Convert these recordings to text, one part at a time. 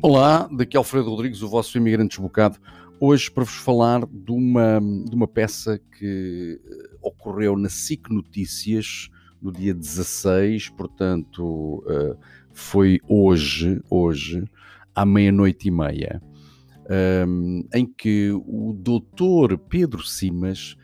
Olá, daqui é Alfredo Rodrigues, o vosso imigrante desbocado. Hoje para vos falar de uma, de uma peça que eh, ocorreu na SIC Notícias no dia 16, portanto uh, foi hoje, hoje, à meia-noite e meia, um, em que o doutor Pedro Simas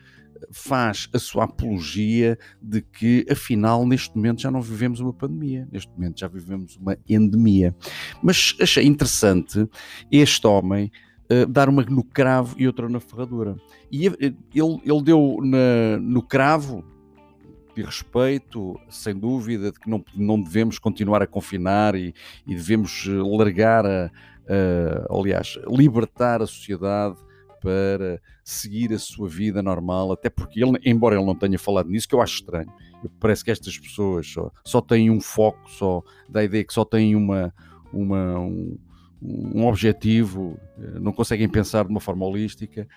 faz a sua apologia de que, afinal, neste momento já não vivemos uma pandemia, neste momento já vivemos uma endemia. Mas achei interessante este homem uh, dar uma no cravo e outra na ferradura. E ele, ele deu na, no cravo, de respeito, sem dúvida, de que não, não devemos continuar a confinar e, e devemos largar a, a, aliás, libertar a sociedade para seguir a sua vida normal, até porque ele, embora ele não tenha falado nisso, que eu acho estranho, parece que estas pessoas só, só têm um foco, só da ideia que só têm uma, uma, um, um objetivo, eh, não conseguem pensar de uma forma holística,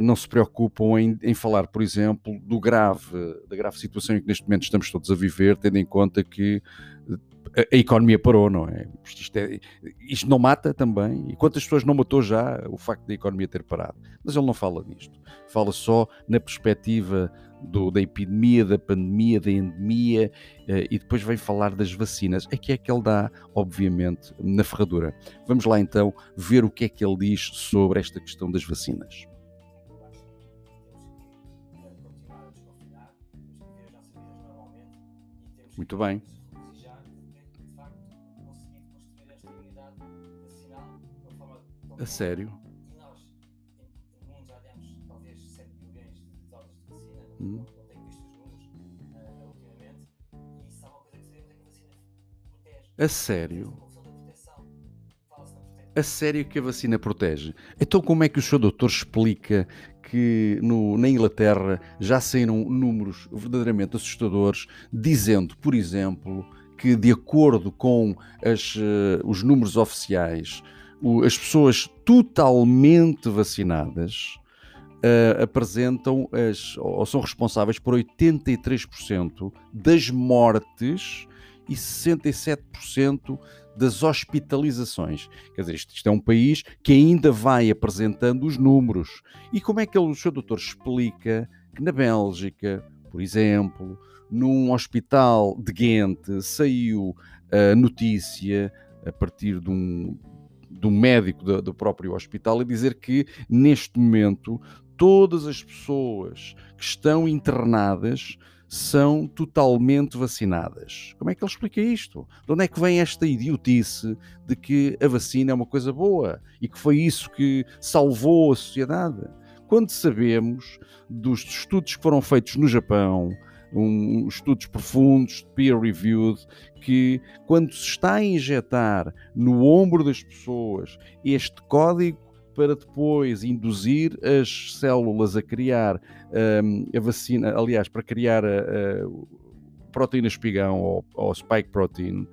não se preocupam em, em, falar, por exemplo, do grave, da grave situação em que neste momento estamos todos a viver, tendo em conta que a, economia parou, não é? Isto, é? isto, não mata também? E quantas pessoas não matou já o facto da economia ter parado? Mas ele não fala disto. Fala só na perspectiva do, da epidemia, da pandemia, da endemia eh, e depois vem falar das vacinas. Aqui é que ele dá, obviamente, na ferradura. Vamos lá então ver o que é que ele diz sobre esta questão das vacinas. Muito bem. A sério? Nós, em, mundo, já demos talvez 7 milhões de doses de vacina, hum. A sério? A sério que a vacina protege? Então como é que o Sr. Doutor explica que no, na Inglaterra já saíram números verdadeiramente assustadores, dizendo, por exemplo, que de acordo com as, uh, os números oficiais, as pessoas totalmente vacinadas uh, apresentam as, ou são responsáveis por 83% das mortes e 67% das hospitalizações. Quer dizer, isto, isto, é um país que ainda vai apresentando os números. E como é que ele, o seu doutor explica que na Bélgica, por exemplo, num hospital de Ghent saiu a notícia a partir de um, do médico do, do próprio hospital e dizer que neste momento todas as pessoas que estão internadas são totalmente vacinadas. Como é que ele explica isto? De onde é que vem esta idiotice de que a vacina é uma coisa boa e que foi isso que salvou a sociedade? Quando sabemos dos estudos que foram feitos no Japão, um, estudos profundos, peer-reviewed, que quando se está a injetar no ombro das pessoas este código para depois induzir as células a criar um, a vacina, aliás, para criar a, a proteína espigão ou, ou, spike protein,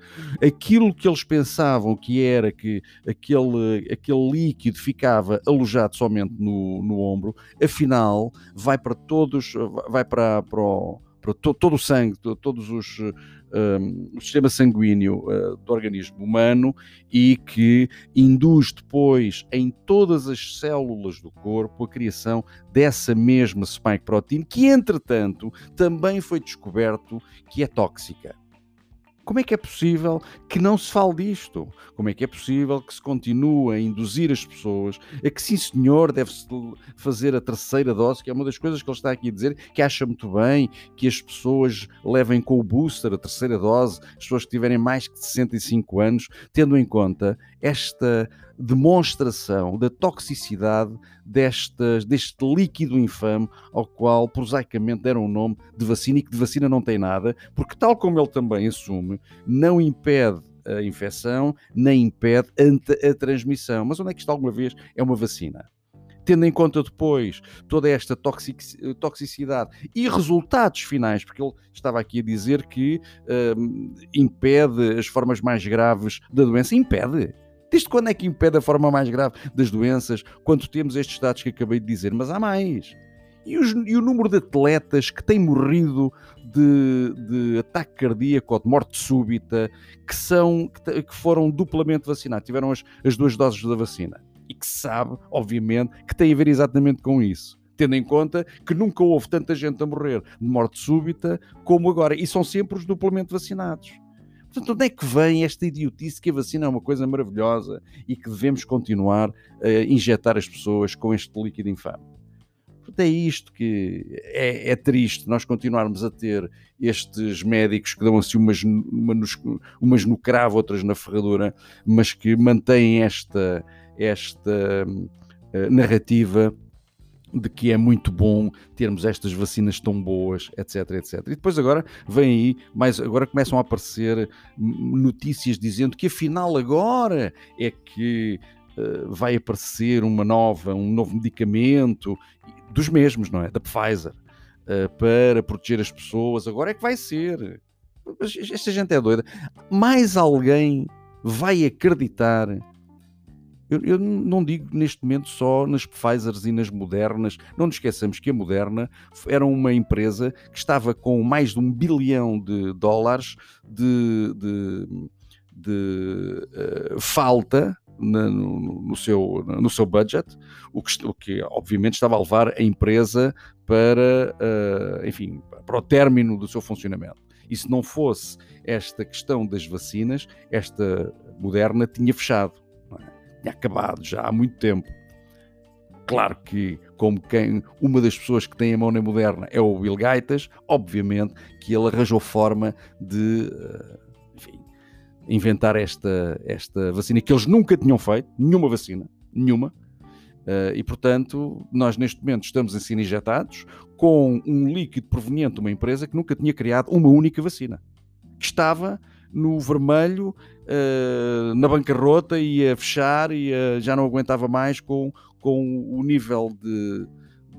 aquilo que eles pensavam que era que aquele, aquele líquido ficava alojado somente no, no ombro, afinal vai para todos, vai para, para o para to, todo o sangue, to, todos os um, o sistema sanguíneo uh, do organismo humano e que induz depois em todas as células do corpo a criação dessa mesma spike protein que entretanto também foi descoberto que é tóxica. Como é que é possível que não se fale disto? Como é que é possível que se continue a induzir as pessoas a que, sim senhor, deve-se fazer a terceira dose, que é uma das coisas que ele está aqui a dizer, que acha muito bem que as pessoas levem com o booster a terceira dose, as pessoas que tiverem mais de 65 anos, tendo em conta esta demonstração da toxicidade destas, deste líquido infame ao qual prosaicamente deram o nome de vacina e que de vacina não tem nada, porque tal como ele também assume, não impede a infecção, nem impede a, transmissão. Mas onde é que isto alguma vez é uma vacina? tendo em conta depois toda esta toxicidade e resultados finais, porque ele estava aqui a dizer que hum, impede as formas mais graves da doença. Impede. Desde quando é que impede a forma mais grave das doenças, quando temos estes dados que acabei de dizer? Mas há mais. E, os, e, o número de atletas que têm morrido de, de ataque cardíaco ou de morte súbita, que, são, que, que foram duplamente vacinados, tiveram as, as duas doses da vacina. E que sabe, obviamente, que tem a ver exatamente com isso tendo em conta que nunca houve tanta gente a morrer de morte súbita como agora, e são sempre os duplamente vacinados. Portanto, onde é que vem esta idiotice que a vacina é uma coisa maravilhosa e que devemos continuar a injetar as pessoas com este líquido infame? Portanto, é isto que é, é, triste nós continuarmos a ter estes médicos que dão assim umas, umas no cravo, outras na ferradura, mas que mantêm esta, esta uh, narrativa de que é muito bom termos estas vacinas tão boas, etc, etc. E depois agora vem aí, mas agora começam a aparecer notícias dizendo que afinal agora é que uh, vai aparecer uma nova, um novo medicamento dos mesmos, não é? Da Pfizer, uh, para proteger as pessoas. Agora é que vai ser. Esta gente é doida. Mais alguém vai acreditar eu, eu, não digo neste momento só nas Pfizers e nas Modernas. Não nos esqueçamos que a Moderna era uma empresa que estava com mais de um bilhão de dólares de, de, de uh, falta no, no, seu, no seu budget, o que, o que obviamente estava a levar a empresa para, uh, enfim, para o término do seu funcionamento. E se não fosse esta questão das vacinas, esta Moderna tinha fechado tinha acabado já há muito tempo. Claro que, como quem, uma das pessoas que tem a mão na moderna é o Bill Gates, obviamente que ele arranjou forma de eh, enfim, inventar esta, esta vacina que eles nunca tinham feito, nenhuma vacina, nenhuma. Uh, e portanto, nós neste momento estamos a ser injetados com um líquido proveniente de uma empresa que nunca tinha criado uma única vacina, que estava no vermelho, uh, na bancarrota, ia fechar e já não aguentava mais com, com o nível de,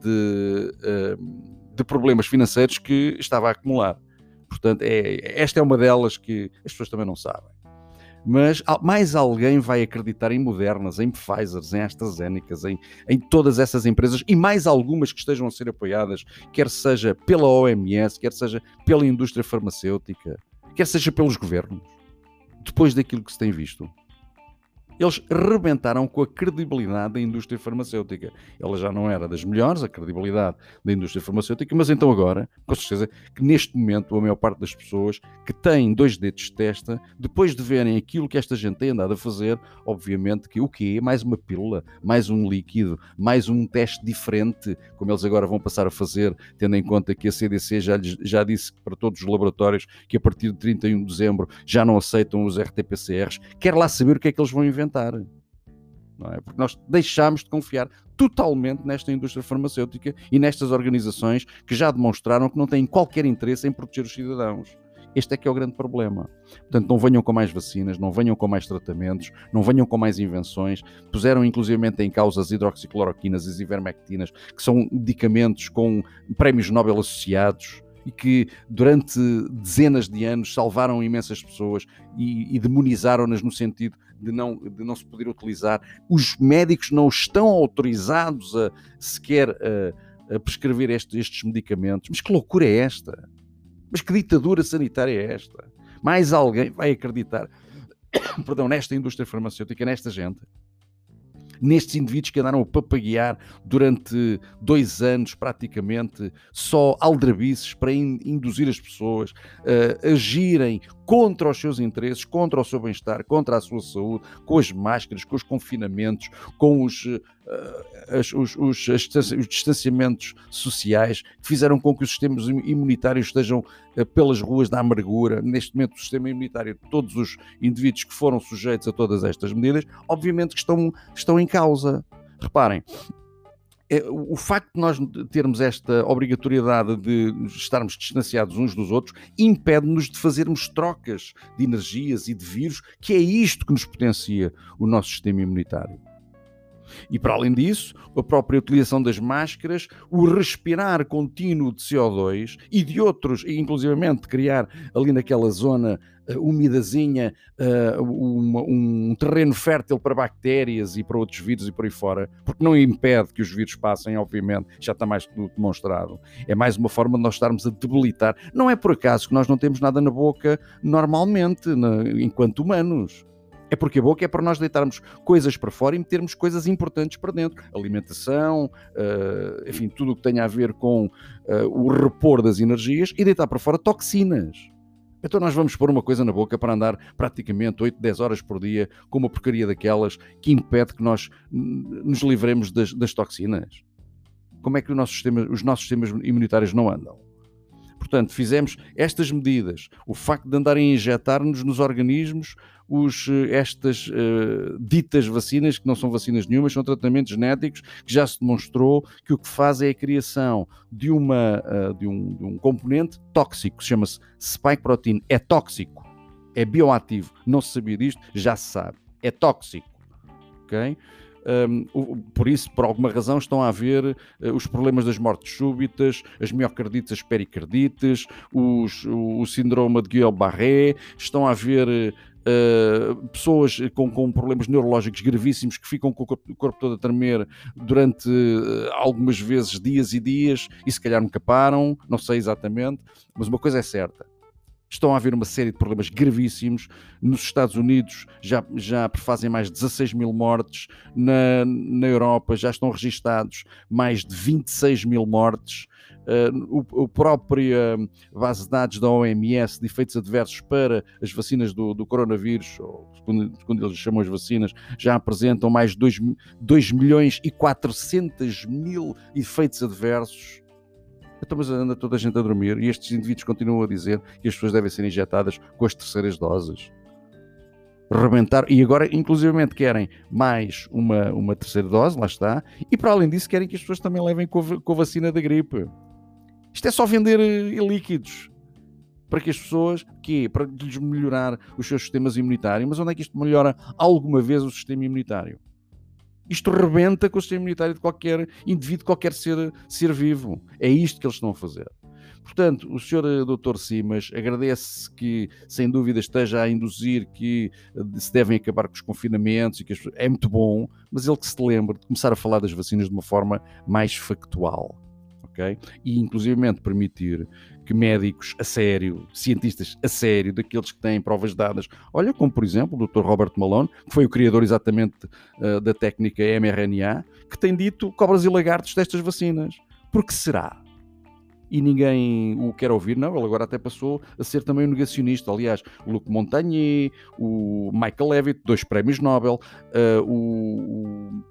de, uh, de, problemas financeiros que estava a acumular. Portanto, é, esta é uma delas que as pessoas também não sabem. Mas mais alguém vai acreditar em Modernas, em Pfizers, em AstraZeneca, em, em todas essas empresas e mais algumas que estejam a ser apoiadas, quer seja pela OMS, quer seja pela indústria farmacêutica quer seja pelos governos, depois daquilo que se tem visto. Eles rebentaram com a credibilidade da indústria farmacêutica. Ela já não era das melhores, a credibilidade da indústria farmacêutica, mas então agora, com certeza, que neste momento a maior parte das pessoas que têm dois dedos de testa, depois de verem aquilo que esta gente tem andado a fazer, obviamente que o quê? Mais uma pílula, mais um líquido, mais um teste diferente, como eles agora vão passar a fazer, tendo em conta que a CDC já, já disse para todos os laboratórios que a partir de 31 de dezembro já não aceitam os RT-PCRs. Quer lá saber o que é que eles vão inventar Não é? Porque nós deixámos de confiar totalmente nesta indústria farmacêutica e nestas organizações que já demonstraram que não têm qualquer interesse em proteger os cidadãos. Este é que é o grande problema. Portanto, não venham com mais vacinas, não venham com mais tratamentos, não venham com mais invenções. Puseram inclusivamente em causa as hidroxicloroquinas e as ivermectinas, que são medicamentos com prémios Nobel associados e que durante dezenas de anos salvaram imensas pessoas e, e demonizaram-nas no sentido de não, de não se poder utilizar. Os médicos não estão autorizados a sequer a, a prescrever este, estes medicamentos. Mas que loucura é esta? Mas que ditadura sanitária é esta? Mais alguém vai acreditar perdão, nesta indústria farmacêutica, nesta gente? Nestes indivíduos que andaram a papaguear durante dois anos, praticamente, só aldrabices para in induzir as pessoas a agirem contra os seus interesses, contra o seu bem-estar, contra a sua saúde, com as máscaras, com os confinamentos, com os, uh, as, os, os, os, distanciamentos sociais, que fizeram com que os sistemas imunitários estejam uh, pelas ruas da amargura. Neste momento, o sistema imunitário de todos os indivíduos que foram sujeitos a todas estas medidas, obviamente que estão, estão em causa. Reparem, o facto de nós termos esta obrigatoriedade de estarmos distanciados uns dos outros impede-nos de fazermos trocas de energias e de vírus, que é isto que nos potencia o nosso sistema imunitário. E para além disso, a própria utilização das máscaras, o respirar contínuo de CO2 e de outros, inclusivamente criar ali naquela zona uh, umidazinha uh, uma, um terreno fértil para bactérias e para outros vírus e por aí fora, porque não impede que os vírus passem, obviamente, já está mais do demonstrado. É mais uma forma de nós estarmos a debilitar. Não é por acaso que nós não temos nada na boca normalmente, na, enquanto humanos. É porque a boca é para nós deitarmos coisas para fora e metermos coisas importantes para dentro. Alimentação, uh, enfim, tudo o que tenha a ver com uh, o repor das energias e deitar para fora toxinas. Então nós vamos pôr uma coisa na boca para andar praticamente 8, 10 horas por dia com uma porcaria daquelas que impede que nós nos livremos das, das toxinas. Como é que nosso sistema, os nossos sistemas imunitários não andam? Portanto, fizemos estas medidas. O facto de andarem a injetar-nos nos organismos os, eh, estas uh, ditas vacinas, que não são vacinas nenhumas, são tratamentos genéticos, que já se demonstrou que o que faz é a criação de, uma, uh, de, um, de um componente tóxico, chama-se spike protein. É tóxico, é bioativo. Não se sabia disto, já se sabe. É tóxico. ok? Um, por isso, por alguma razão, estão a haver uh, os problemas das mortes súbitas, as miocardites, as pericardites, os, o, o síndrome de Guillain-Barré, estão a haver Uh, pessoas com, com, problemas neurológicos gravíssimos que ficam com o corpo, o corpo todo a tremer durante uh, algumas vezes dias e dias e se calhar nunca param, não sei exatamente, mas uma coisa é certa, Estão a haver uma série de problemas gravíssimos. Nos Estados Unidos já, já prefazem mais de 16 mil mortes. Na, na Europa já estão registados mais de 26 mil mortes. Uh, o, o próprio uh, base de dados da OMS de efeitos adversos para as vacinas do, do coronavírus, ou quando, quando, eles chamam as vacinas, já apresentam mais de 2, 2 milhões e 400 mil efeitos adversos. Então, mas anda toda a gente a dormir e estes indivíduos continuam a dizer que as pessoas devem ser injetadas com as terceiras doses. Rebentar, e agora, inclusivamente, querem mais uma, uma terceira dose, lá está, e para além disso, querem que as pessoas também levem com a, com a vacina da gripe. Isto é só vender uh, líquidos para que as pessoas, que para lhes melhorar os seus sistemas imunitários, mas onde é que isto melhora alguma vez o sistema imunitário? Isto rebenta com o sistema imunitário de qualquer indivíduo, qualquer ser, ser vivo. É isto que eles estão a fazer. Portanto, o Sr. Eh, Dr. Simas agradece que, sem dúvida, esteja a induzir que eh, se devem acabar com os confinamentos e que é muito bom, mas ele que se lembre de começar a falar das vacinas de uma forma mais factual. Okay? E, inclusivamente, permitir que médicos a sério, cientistas a sério, daqueles que têm provas dadas, olha, como por exemplo o Dr. Robert Malone, que foi o criador exatamente uh, da técnica mRNA, que tem dito cobras e lagartos destas vacinas. Por que será? e ninguém o quer ouvir, não, ele agora até passou a ser também um negacionista. Aliás, o Luc Montagnier, o Michael Levitt, dois prémios Nobel, uh, o,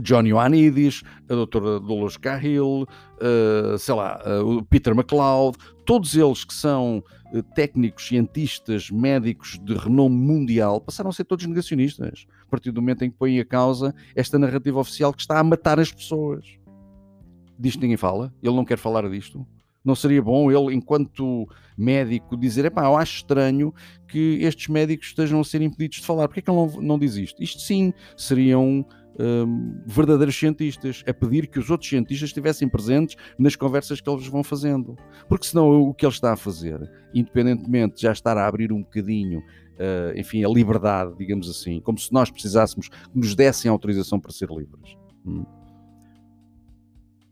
John Ioannidis, a doutora Dolores Cahill, uh, sei lá, uh, o Peter MacLeod, todos eles que são uh, técnicos, cientistas, médicos de renome mundial, passaram a ser todos negacionistas, a partir do momento em que põem a causa esta narrativa oficial que está a matar as pessoas. Disto ninguém fala, ele não quer falar disto. Não seria bom ele, enquanto médico, dizer: epá, eu acho estranho que estes médicos estejam a ser impedidos de falar. Porquê é que ele não, não diz isto? Isto sim seriam um, verdadeiros cientistas, a pedir que os outros cientistas estivessem presentes nas conversas que eles vão fazendo. Porque senão o que ele está a fazer, independentemente de já estar a abrir um bocadinho, uh, enfim, a liberdade, digamos assim, como se nós precisássemos que nos dessem autorização para ser livres. Hum.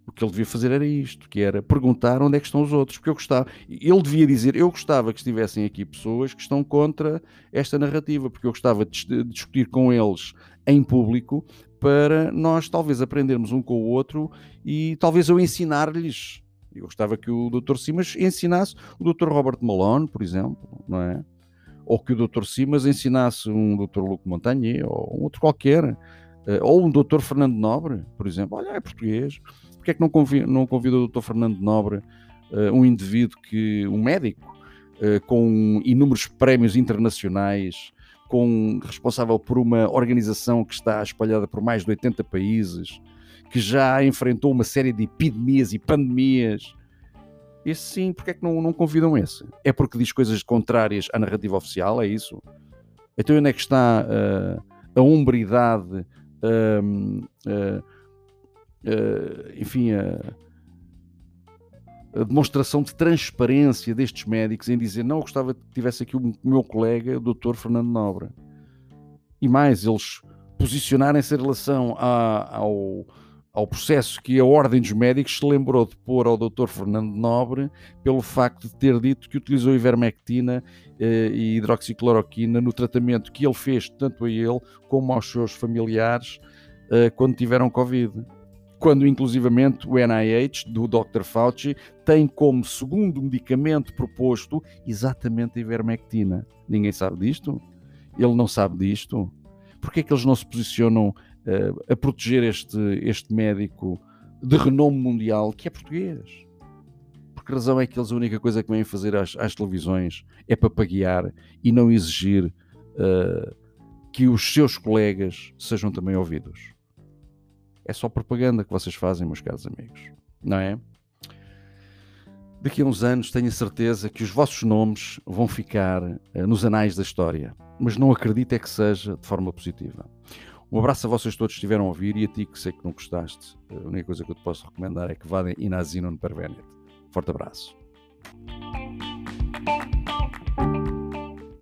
O que ele devia fazer era isto, que era perguntar onde é que estão os outros, porque eu gostava, ele devia dizer, eu gostava que estivessem aqui pessoas que estão contra esta narrativa, porque eu gostava de discutir com eles em público para nós talvez aprendermos um com o outro e talvez eu ensinar-lhes. Eu gostava que o Dr. Simas ensinasse o Dr. Robert Malone, por exemplo, não é? Ou que o Dr. Simas ensinasse um Dr. Luc Montagnier, ou um outro qualquer, eh, ou um Dr. Fernando Nobre, por exemplo. Olha, é português. Porquê é que não convida, não convida o Dr. Fernando Nobre, eh, um indivíduo que, um médico, eh, com inúmeros prémios internacionais, com, responsável por uma organização que está espalhada por mais de 80 países, que já enfrentou uma série de epidemias e pandemias. Esse sim, porque é que não, não convidam esse? É porque diz coisas contrárias à narrativa oficial, é isso? Então onde é que está uh, a umbridade uh, uh, enfim, a, a, demonstração de transparência destes médicos em dizer não, eu gostava que tivesse aqui o meu colega, o Dr. Fernando Nobre. E mais, eles posicionarem-se em relação a, ao, ao processo que a Ordem dos Médicos se lembrou de pôr ao Dr. Fernando Nobre pelo facto de ter dito que utilizou ivermectina eh, e hidroxicloroquina no tratamento que ele fez tanto a ele como aos seus familiares eh, quando tiveram Covid. Quando, inclusivamente, o NIH, do Dr. Fauci, tem como segundo medicamento proposto exatamente a ivermectina. Ninguém sabe disto? Ele não sabe disto? Porquê é que eles não se posicionam uh, a proteger este, este médico de renome mundial que é português? Por que razão é que eles a única coisa que vêm fazer às, às televisões é papaguear e não exigir uh, que os seus colegas sejam também ouvidos? É só propaganda que vocês fazem, meus caros amigos, não é? Daqui a uns anos tenho a certeza que os vossos nomes vão ficar uh, nos anais da história mas não acredito é que seja de forma positiva. Um abraço a vocês todos que estiveram a ouvir e a ti que sei que não gostaste. A única coisa que eu te posso recomendar é que vá in asino no Pervenet. Forte abraço.